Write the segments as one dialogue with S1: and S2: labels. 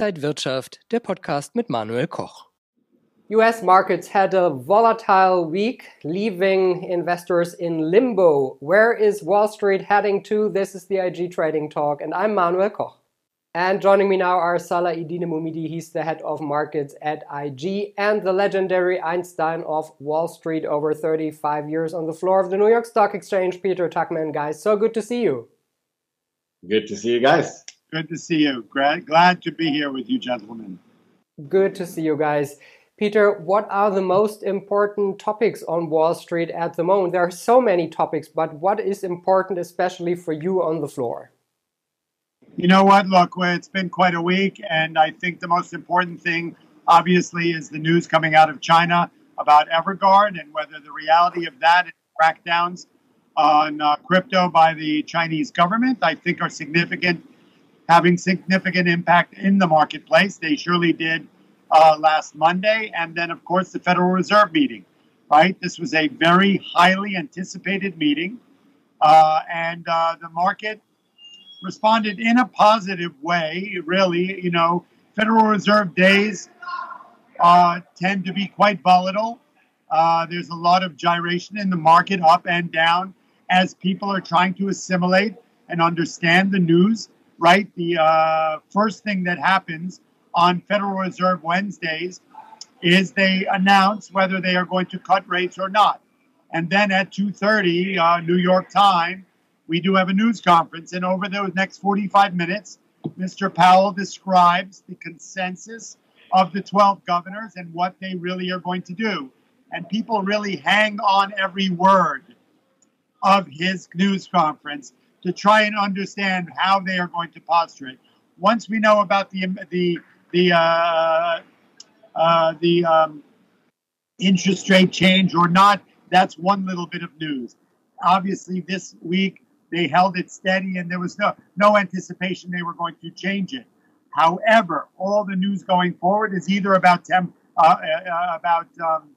S1: Inside Wirtschaft, der Podcast mit Manuel Koch.
S2: US markets had a volatile week, leaving investors in limbo. Where is Wall Street heading to? This is the IG Trading Talk, and I'm Manuel Koch. And joining me now are Salah Eddine Bouhmidi, he's the head of markets at IG, and the legendary Einstein of Wall Street, over 35 years on the floor of the New York Stock Exchange, Peter Tuchman. Guys, so good to see you.
S3: Good to see you guys.
S4: Good to see you. Glad, glad to be here with you, gentlemen.
S2: Good to see you guys. Peter, what are the most important topics on Wall Street at the moment? There are so many topics, but what is important, especially for you on the floor?
S4: You know what? Look, it's been quite a week, and I think the most important thing, obviously, is the news coming out of China about Evergrande and whether the reality of that and crackdowns on uh, crypto by the Chinese government, I think, are significant, having significant impact in the marketplace. They surely did uh, last Monday, and then, of course, the Federal Reserve meeting. Right, this was a very highly anticipated meeting, uh, and uh, the market responded in a positive way, really. You know, Federal Reserve days uh, tend to be quite volatile. Uh, there's a lot of gyration in the market, up and down, as people are trying to assimilate and understand the news, right? The uh, first thing that happens on Federal Reserve Wednesdays is they announce whether they are going to cut rates or not. And then at 2:30 uh, New York time, we do have a news conference, and over those next 45 minutes, Mr. Powell describes the consensus of the 12 governors and what they really are going to do. And people really hang on every word of his news conference to try and understand how they are going to posture it. Once we know about the the the uh, uh, the um, interest rate change or not, that's one little bit of news. Obviously, this week they held it steady, and there was no no anticipation they were going to change it. However, all the news going forward is either about temp, uh, uh, about um,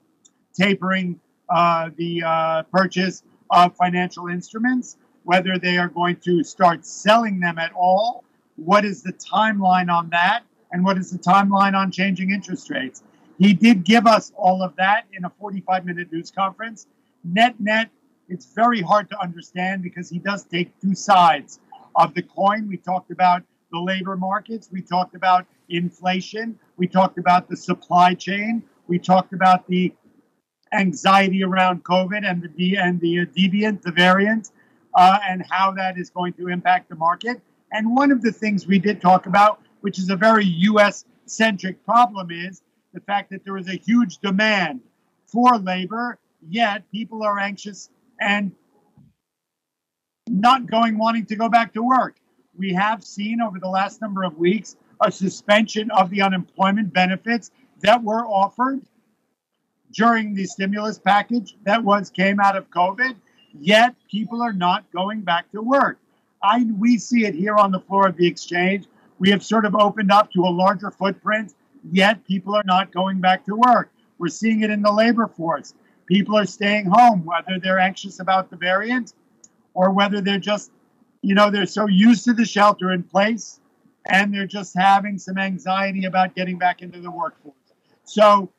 S4: tapering uh, the uh, purchase of financial instruments, whether they are going to start selling them at all. What is the timeline on that? And what is the timeline on changing interest rates? He did give us all of that in a 45 minute news conference. Net, net, it's very hard to understand because he does take two sides of the coin. We talked about the labor markets, we talked about inflation, we talked about the supply chain, we talked about the anxiety around COVID and the and the deviant, the variant, uh, and how that is going to impact the market. And one of the things we did talk about, which is a very U.S. centric problem, is the fact that there is a huge demand for labor, yet people are anxious and not going wanting to go back to work. We have seen over the last number of weeks a suspension of the unemployment benefits that were offered during the stimulus package that was came out of COVID, yet people are not going back to work. I we see it here on the floor of the exchange. We have sort of opened up to a larger footprint, yet people are not going back to work. We're seeing it in the labor force people are staying home, whether they're anxious about the variant or whether they're just, you know, they're so used to the shelter in place and they're just having some anxiety about getting back into the workforce. So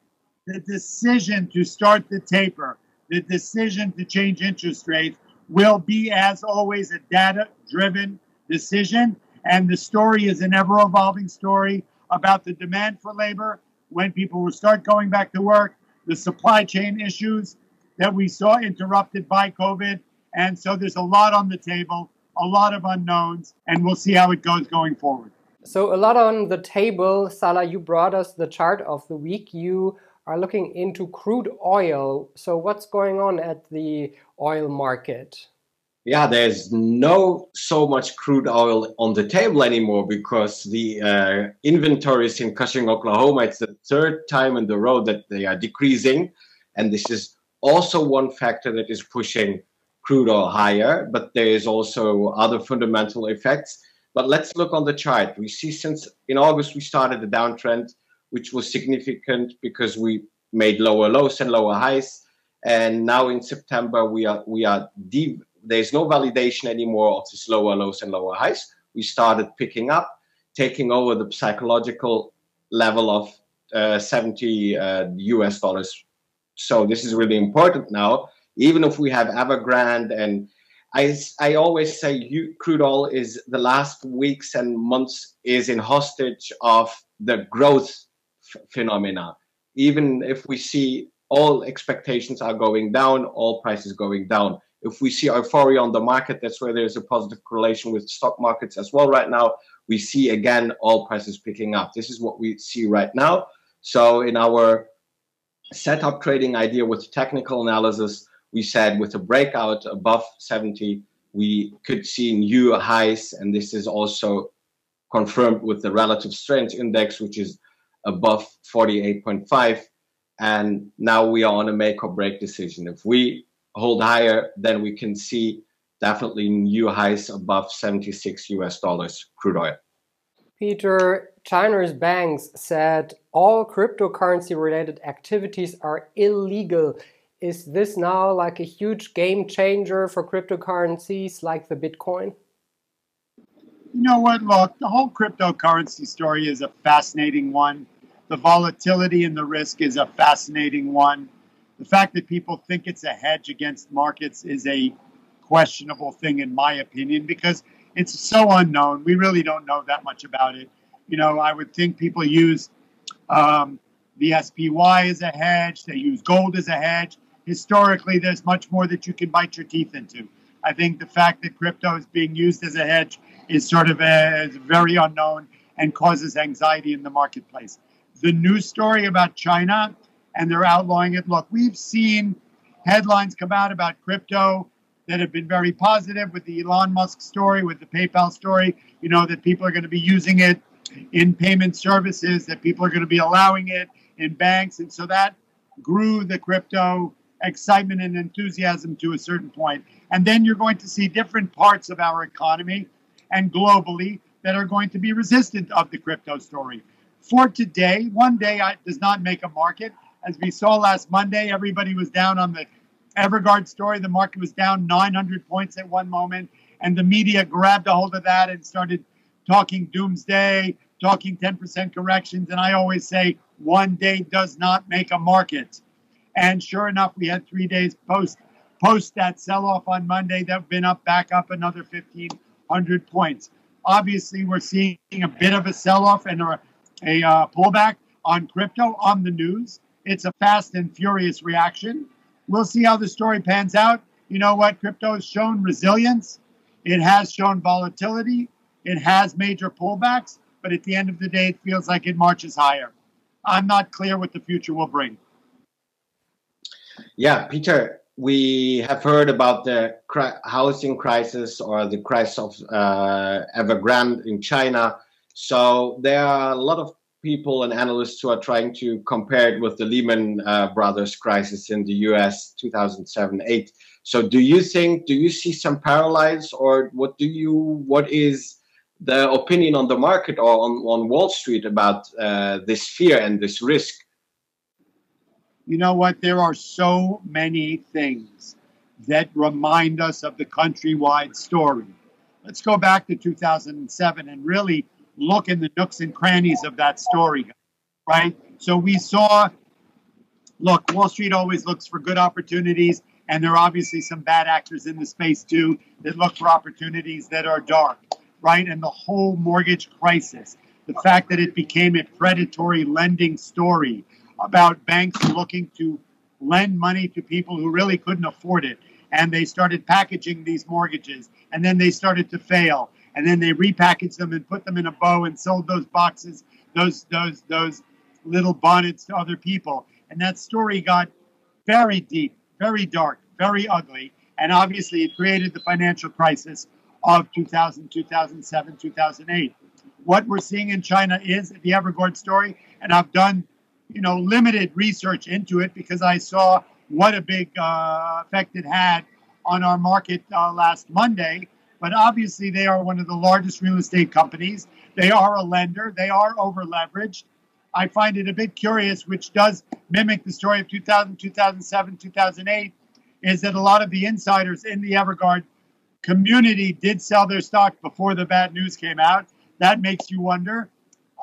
S4: the decision to start the taper, the decision to change interest rates will be, as always, a data driven decision. And the story is an ever evolving story about the demand for labor when people will start going back to work the supply chain issues that we saw interrupted by COVID. And so there's a lot on the table, a lot of unknowns, and we'll see how it goes going forward.
S2: So, a lot on the table. Salah, you brought us the chart of the week. You are looking into crude oil. So, what's going on at the oil market?
S3: yeah, there's no so much crude oil on the table anymore because the uh, inventories in Cushing, Oklahoma, it's the third time in the row that they are decreasing. And this is also one factor that is pushing crude oil higher, but there is also other fundamental effects. But let's look on the chart. We see since in August we started the downtrend, which was significant because we made lower lows and lower highs. And now in September we are we are deep there's no validation anymore of these lower lows and lower highs. We started picking up. taking over the psychological level of uh, 70 uh, US dollars. So this is really important now. Even if we have Evergrande and I, I always say you, crude oil is the last weeks and months is in hostage of the growth phenomena. Even if we see all expectations are going down, all prices going down. If we see euphoria on the market, that's where there's a positive correlation with stock markets as well right now. We see again all prices picking up. This is what we see right now. So in our setup trading idea with technical analysis, we said with a breakout above 70, we could see new highs. And this is also confirmed with the relative strength index, which is above 48.5. And now we are on a make or break decision. If we hold higher, then we can see definitely new highs above 76 US dollars crude oil.
S2: Peter, China's banks said all cryptocurrency related activities are illegal. Is this now like a huge game changer for cryptocurrencies like the Bitcoin?
S4: You know what? Look, the whole cryptocurrency story is a fascinating one. The volatility and the risk is a fascinating one. The fact that people think it's a hedge against markets is a questionable thing, in my opinion, because it's so unknown. We really don't know that much about it. You know, I would think people use um, the SPY as a hedge, they use gold as a hedge. Historically, there's much more that you can bite your teeth into. I think the fact that crypto is being used as a hedge is sort of a, is very unknown and causes anxiety in the marketplace. The news story about China and they're outlawing it. Look, we've seen headlines come out about crypto that have been very positive with the Elon Musk story, with the PayPal story, you know, that people are going to be using it in payment services, that people are going to be allowing it in banks. And so that grew the crypto excitement and enthusiasm to a certain point. And then you're going to see different parts of our economy and globally that are going to be resistant of the crypto story. For today, one day does not make a market. As we saw last Monday, everybody was down on the Evergrande story. The market was down 900 points at one moment, and the media grabbed a hold of that and started talking doomsday, talking 10% corrections. And I always say, one day does not make a market. And sure enough, we had three days post post that sell off on Monday that have been up back up another 1,500 points. Obviously, we're seeing a bit of a sell off and a, a uh, pullback on crypto on the news. It's a fast and furious reaction. We'll see how the story pans out. You know what? Crypto has shown resilience, it has shown volatility, it has major pullbacks, but at the end of the day, it feels like it marches higher. I'm not clear what the future will bring.
S3: Yeah, Peter, we have heard about the housing crisis or the crisis of uh, Evergrande in China. So there are a lot of people and analysts who are trying to compare it with the Lehman uh, Brothers crisis in the US 2007 8. So do you think, do you see some parallels or what do you, what is the opinion on the market or on, on Wall Street about uh, this fear and this risk?
S4: You know what? There are so many things that remind us of the countrywide story. Let's go back to 2007 and really look in the nooks and crannies of that story, right? So we saw, look, Wall Street always looks for good opportunities, and there are obviously some bad actors in the space too that look for opportunities that are dark, right? And the whole mortgage crisis, the fact that it became a predatory lending story about banks looking to lend money to people who really couldn't afford it. And they started packaging these mortgages, and then they started to fail and then they repackaged them and put them in a bow and sold those boxes, those those those little bonnets to other people. And that story got very deep, very dark, very ugly, and obviously it created the financial crisis of 2000, 2007, 2008. What we're seeing in China is the Evergrande story, and I've done, you know, limited research into it because I saw what a big uh, effect it had on our market uh, last Monday but obviously they are one of the largest real estate companies. They are a lender, they are over leveraged. I find it a bit curious, which does mimic the story of 2000, 2007, 2008, is that a lot of the insiders in the Evergrande community did sell their stock before the bad news came out. that makes you wonder.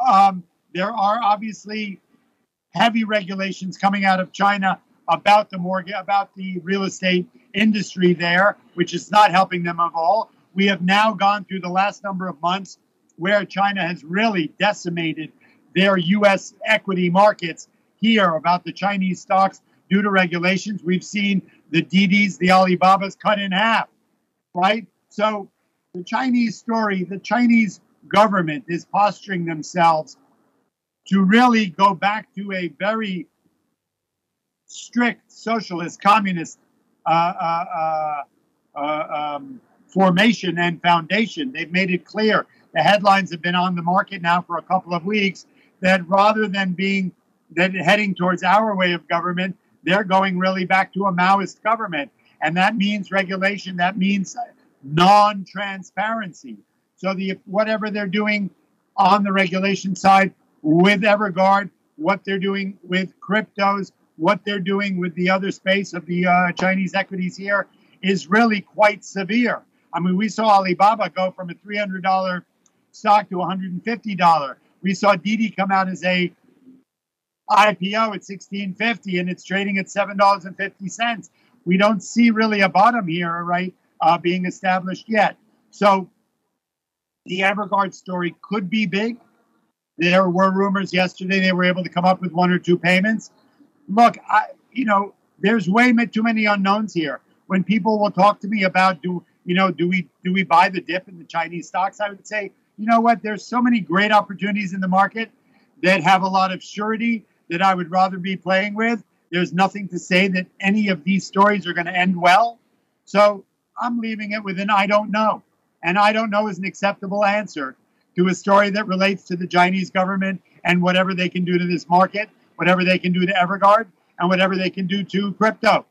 S4: Um, there are obviously heavy regulations coming out of China about the mortgage, about the real estate industry there, which is not helping them at all. We have now gone through the last number of months where China has really decimated their U.S. equity markets here about the Chinese stocks due to regulations. We've seen the Didis, the Alibabas cut in half, right? So the Chinese story, the Chinese government is posturing themselves to really go back to a very strict socialist, communist uh, uh, uh, uh, um, formation and foundation. They've made it clear. The headlines have been on the market now for a couple of weeks that rather than being that heading towards our way of government, they're going really back to a Maoist government. And that means regulation, that means non transparency. So the whatever they're doing on the regulation side with Evergrande, what they're doing with cryptos, what they're doing with the other space of the uh, Chinese equities here is really quite severe. I mean, we saw Alibaba go from a $300 stock to $150. We saw Didi come out as a IPO at 1650 and it's trading at $7.50. We don't see really a bottom here, right, uh, being established yet. So the Evergrande story could be big. There were rumors yesterday they were able to come up with one or two payments. Look, I, you know, there's way too many unknowns here. When people will talk to me about do you know do we do we buy the dip in the Chinese stocks, I would say, you know what? There's so many great opportunities in the market that have a lot of surety that I would rather be playing with. There's nothing to say that any of these stories are going to end well. So I'm leaving it with an I don't know. And I don't know is an acceptable answer to a story that relates to the Chinese government and whatever they can do to this market, whatever they can do to Evergrande, and whatever they can do to crypto.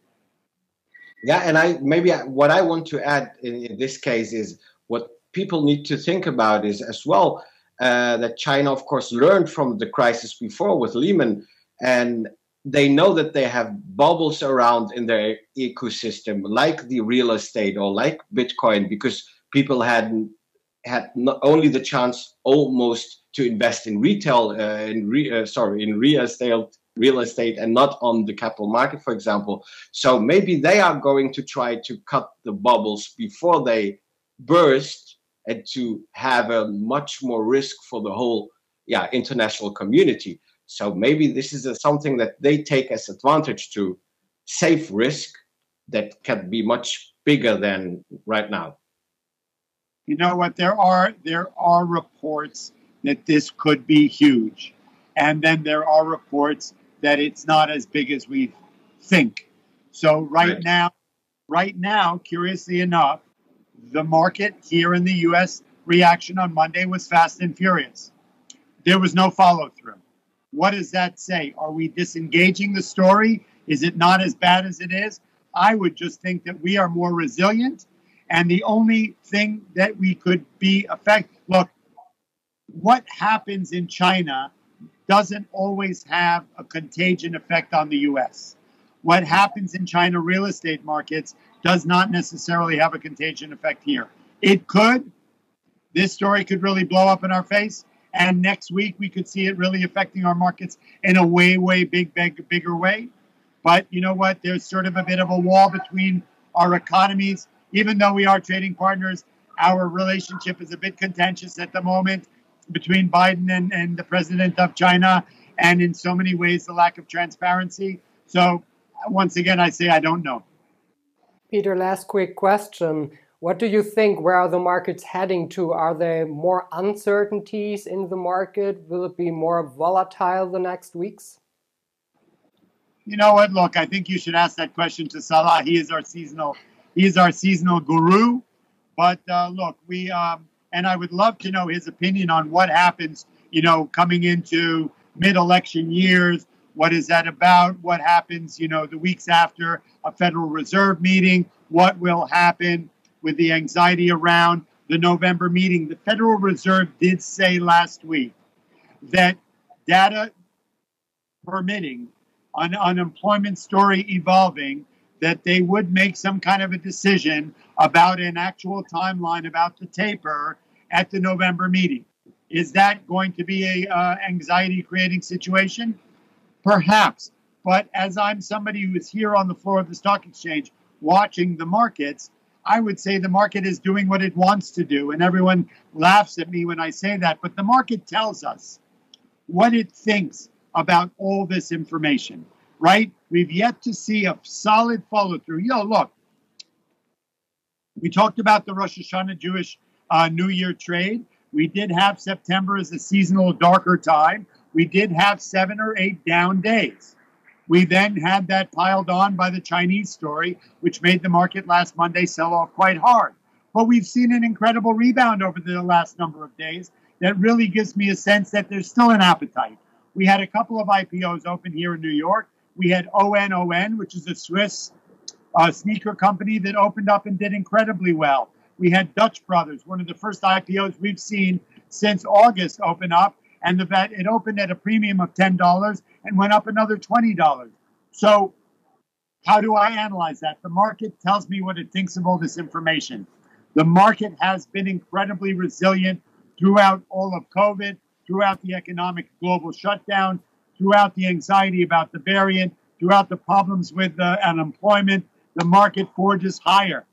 S3: Yeah, and I maybe what I want to add in, in this case is what people need to think about is as well uh, that China, of course, learned from the crisis before with Lehman, and they know that they have bubbles around in their ecosystem, like the real estate or like Bitcoin, because people had had not only the chance almost to invest in retail, uh, in re, uh, sorry, in real estate, real estate, and not on the capital market, for example. So maybe they are going to try to cut the bubbles before they burst, and to have a much more risk for the whole, yeah, international community. So maybe this is a, something that they take as advantage to safe risk that can be much bigger than right now
S4: you know what? There are there are reports that this could be huge, and then there are reports that it's not as big as we think. So right, right. now, right now, curiously enough, the market here in the U.S. reaction on Monday was fast and furious. There was no follow through. What does that say? Are we disengaging the story? Is it not as bad as it is? I would just think that we are more resilient and the only thing that we could be affected look, what happens in China doesn't always have a contagion effect on the US. What happens in China real estate markets does not necessarily have a contagion effect here. It could. This story could really blow up in our face. And next week, we could see it really affecting our markets in a way, way big, big, bigger way. But you know what? There's sort of a bit of a wall between our economies even though we are trading partners, our relationship is a bit contentious at the moment between Biden and, and the president of China, and in so many ways, the lack of transparency. So, once again, I say I don't know.
S2: Peter, last quick question. What do you think? Where are the markets heading to? Are there more uncertainties in the market? Will it be more volatile the next weeks?
S4: You know what? Look, I think you should ask that question to Salah. He is our seasonal He's our seasonal guru. But uh, look, we um, and I would love to know his opinion on what happens. You know, coming into mid-election years, what is that about? What happens? You know, the weeks after a Federal Reserve meeting, what will happen with the anxiety around the November meeting? The Federal Reserve did say last week that data permitting, an unemployment story evolving, that they would make some kind of a decision about an actual timeline about the taper at the November meeting. Is that going to be a uh, anxiety creating situation? Perhaps. But as I'm somebody who is here on the floor of the stock exchange watching the markets, I would say the market is doing what it wants to do. And everyone laughs at me when I say that. But the market tells us what it thinks about all this information, right? We've yet to see a solid follow through. Know, look, we talked about the Rosh Hashanah Jewish uh, New Year trade. We did have September as a seasonal darker time. We did have seven or eight down days. We then had that piled on by the Chinese story, which made the market last Monday sell off quite hard. But we've seen an incredible rebound over the last number of days that really gives me a sense that there's still an appetite. We had a couple of IPOs open here in New York. We had ONON, which is a Swiss uh, sneaker company that opened up and did incredibly well. We had Dutch Brothers, one of the first IPOs we've seen since August, open up, and the it opened at a premium of ten dollars and went up another twenty dollars. So, how do I analyze that? The market tells me what it thinks of all this information. The market has been incredibly resilient throughout all of COVID, throughout the economic global shutdown, throughout the anxiety about the variant, throughout the problems with uh, unemployment. The market forges higher.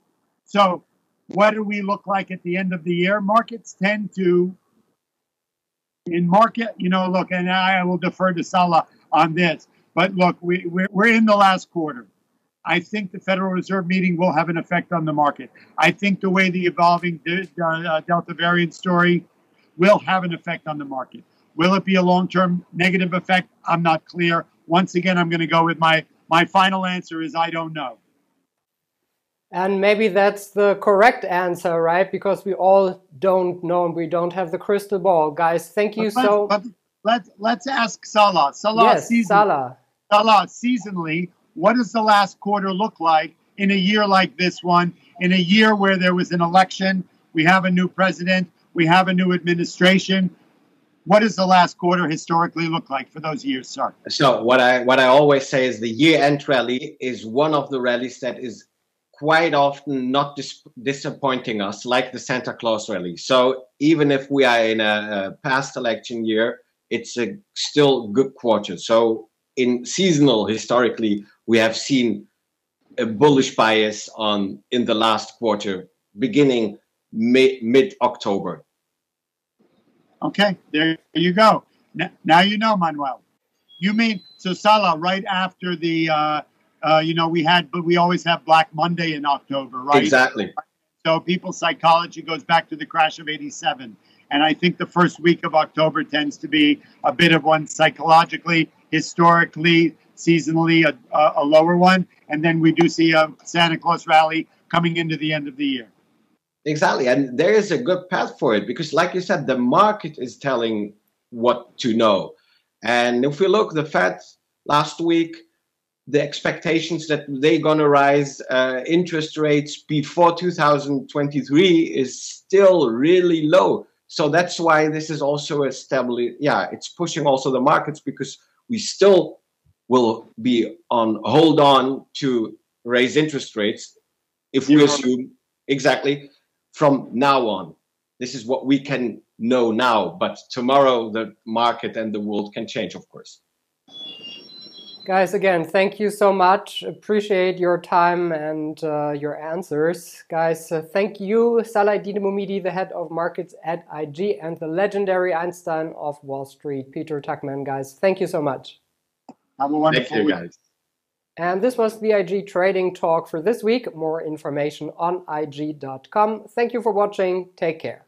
S4: So, what do we look like at the end of the year? Markets tend to, in market, you know, look, and I will defer to Salah on this, but look, we, we're, we're in the last quarter. I think the Federal Reserve meeting will have an effect on the market. I think the way the evolving uh, Delta variant story will have an effect on the market. Will it be a long term negative effect? I'm not clear. Once again, I'm going to go with my, my final answer is I don't know.
S2: And maybe that's the correct answer, right? Because we all don't know and we don't have the crystal ball. Guys, thank you
S4: but
S2: so
S4: but let's let's ask Salah. Salah
S2: yes,
S4: season,
S2: Salah.
S4: Salah seasonally, what does the last quarter look like in a year like this one? In a year where there was an election, we have a new president, we have a new administration. What does the last quarter historically look like for those years, sir?
S3: So what I what I always say is the year-end rally is one of the rallies that is quite often not dis- disappointing us, like the Santa Claus rally. So even if we are in a, a past election year, it's a still good quarter. So in seasonal, historically, we have seen a bullish bias on in the last quarter, beginning mid October.
S4: Okay, there you go. Now you know, Manuel. You mean so Salah right after the uh, uh, you know, we had, but we always have Black Monday in October, right?
S3: Exactly.
S4: So people's psychology goes back to the crash of 87. And I think the first week of October tends to be a bit of one psychologically, historically, seasonally, a, a, a lower one. And then we do see a Santa Claus rally coming into the end of the year.
S3: Exactly. And there is a good path for it because, like you said, the market is telling what to know. And if we look, the Fed last week the expectations that they're going to rise uh, interest rates before 2023 is still really low. So that's why this is also a stability. Yeah, it's pushing also the markets because we still will be on hold on to raise interest rates if we assume exactly from now on. This is what we can know now, but tomorrow the market and the world can change, of course.
S2: Guys, again, thank you so much. Appreciate your time and uh, your answers. Guys, uh, thank you, Salah-Eddine Bouhmidi, the head of markets at IG, and the legendary Einstein of Wall Street, Peter Tuchman. Guys, thank you so much.
S4: Have a wonderful
S3: thank you, guys.
S2: And this was the IG Trading Talk for this week. More information on IG.com. Thank you for watching. Take care.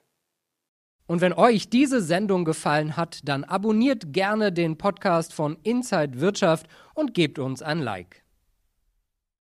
S1: Und wenn euch diese Sendung gefallen hat, dann abonniert gerne den Podcast von Inside Wirtschaft und gebt uns ein Like.